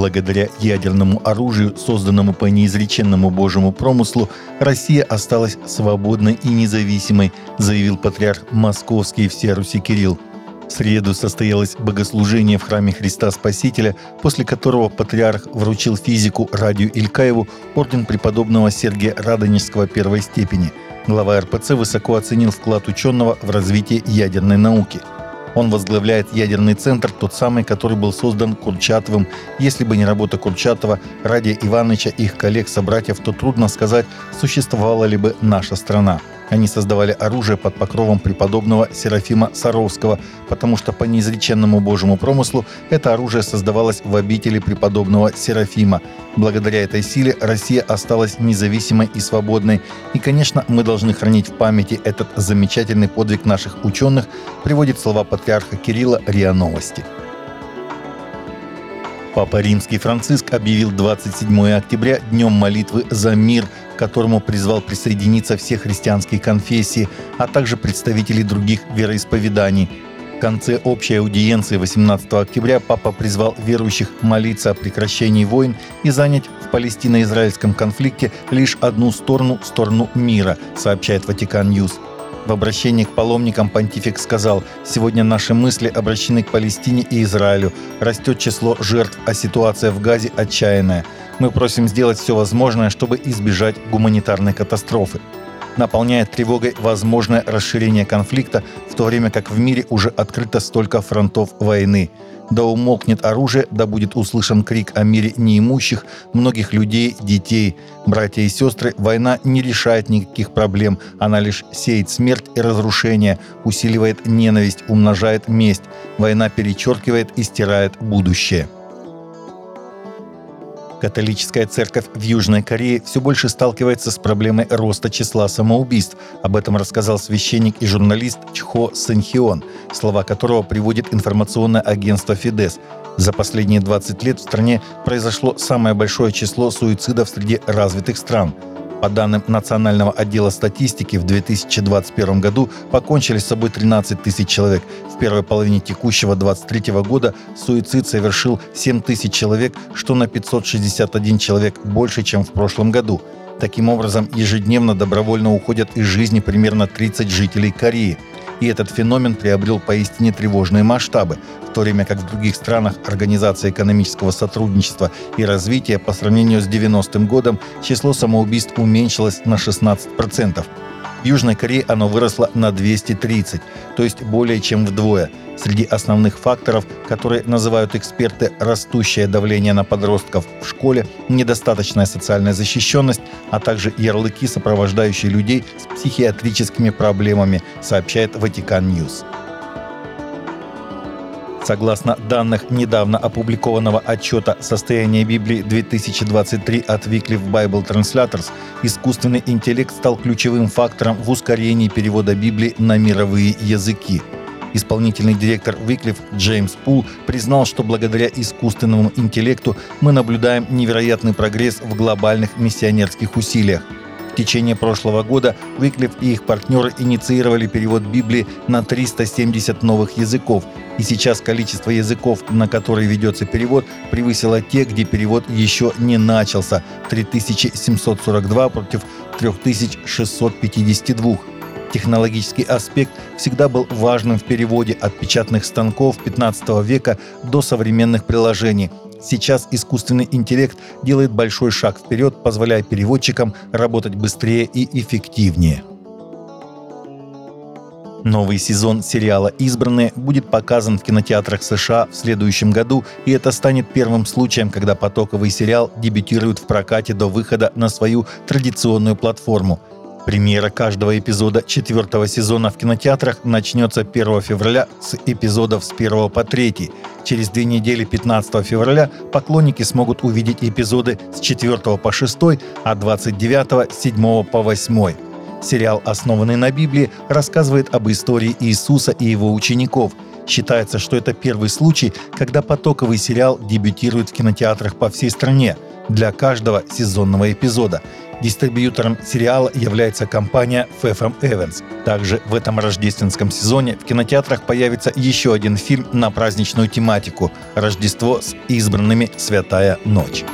Благодаря ядерному оружию, созданному по неизреченному Божьему промыслу, Россия осталась свободной и независимой, заявил патриарх Московский всея Руси Кирилл. В среду состоялось богослужение в храме Христа Спасителя, после которого патриарх вручил физику Радию Илькаеву орден преподобного Сергия Радонежского первой степени. Глава РПЦ высоко оценил вклад ученого в развитие ядерной науки – он возглавляет ядерный центр, тот самый, который был создан Курчатовым. Если бы не работа Курчатова, Радия Ивановича и их коллег-собратьев, то трудно сказать, существовала ли бы наша страна. Они создавали оружие под покровом преподобного Серафима Саровского, потому что по неизреченному Божьему промыслу это оружие создавалось в обители преподобного Серафима. Благодаря этой силе Россия осталась независимой и свободной. И, конечно, мы должны хранить в памяти этот замечательный подвиг наших ученых, приводит слова патриарха Кирилла РИА Новости. Папа Римский Франциск объявил 27 октября Днем молитвы за мир, к которому призвал присоединиться все христианские конфессии, а также представители других вероисповеданий. В конце общей аудиенции 18 октября Папа призвал верующих молиться о прекращении войн и занять в палестино-израильском конфликте лишь одну сторону – сторону мира, сообщает Vatican News. В обращении к паломникам понтифик сказал, «Сегодня наши мысли обращены к Палестине и Израилю. Растет число жертв, а ситуация в Газе отчаянная. Мы просим сделать все возможное, чтобы избежать гуманитарной катастрофы» наполняет тревогой возможное расширение конфликта, в то время как в мире уже открыто столько фронтов войны да умолкнет оружие, да будет услышан крик о мире неимущих, многих людей, детей. Братья и сестры, война не решает никаких проблем, она лишь сеет смерть и разрушение, усиливает ненависть, умножает месть. Война перечеркивает и стирает будущее. Католическая церковь в Южной Корее все больше сталкивается с проблемой роста числа самоубийств. Об этом рассказал священник и журналист Чхо Сэнхион, слова которого приводит информационное агентство «Фидес». За последние 20 лет в стране произошло самое большое число суицидов среди развитых стран – по данным Национального отдела статистики, в 2021 году покончили с собой 13 тысяч человек. В первой половине текущего 2023 года суицид совершил 7 тысяч человек, что на 561 человек больше, чем в прошлом году. Таким образом, ежедневно добровольно уходят из жизни примерно 30 жителей Кореи – и этот феномен приобрел поистине тревожные масштабы, в то время как в других странах Организация экономического сотрудничества и развития по сравнению с 90-м годом число самоубийств уменьшилось на 16%. В Южной Корее оно выросло на 230, то есть более чем вдвое. Среди основных факторов, которые называют эксперты растущее давление на подростков в школе, недостаточная социальная защищенность, а также ярлыки, сопровождающие людей с психиатрическими проблемами, сообщает Vatican News. Согласно данных недавно опубликованного отчета «Состояние Библии 2023» от Wycliffe Bible Translators, искусственный интеллект стал ключевым фактором в ускорении перевода Библии на мировые языки. Исполнительный директор Wycliffe Джеймс Пул признал, что благодаря искусственному интеллекту мы наблюдаем невероятный прогресс в глобальных миссионерских усилиях – течение прошлого года Выклиф и их партнеры инициировали перевод Библии на 370 новых языков, и сейчас количество языков, на которые ведется перевод, превысило те, где перевод еще не начался – 3742 против 3652. Технологический аспект всегда был важным в переводе от печатных станков 15 века до современных приложений – Сейчас искусственный интеллект делает большой шаг вперед, позволяя переводчикам работать быстрее и эффективнее. Новый сезон сериала «Избранные» будет показан в кинотеатрах США в следующем году, и это станет первым случаем, когда потоковый сериал дебютирует в прокате до выхода на свою традиционную платформу – Премьера каждого эпизода четвертого сезона в кинотеатрах начнется 1 февраля с эпизодов с 1 по 3. Через две недели 15 февраля поклонники смогут увидеть эпизоды с 4 по 6, а 29 с 7 по 8. Сериал, основанный на Библии, рассказывает об истории Иисуса и его учеников. Считается, что это первый случай, когда потоковый сериал дебютирует в кинотеатрах по всей стране для каждого сезонного эпизода – Дистрибьютором сериала является компания Фэфэм Эванс. Также в этом рождественском сезоне в кинотеатрах появится еще один фильм на праздничную тематику «Рождество с избранными. Святая ночь».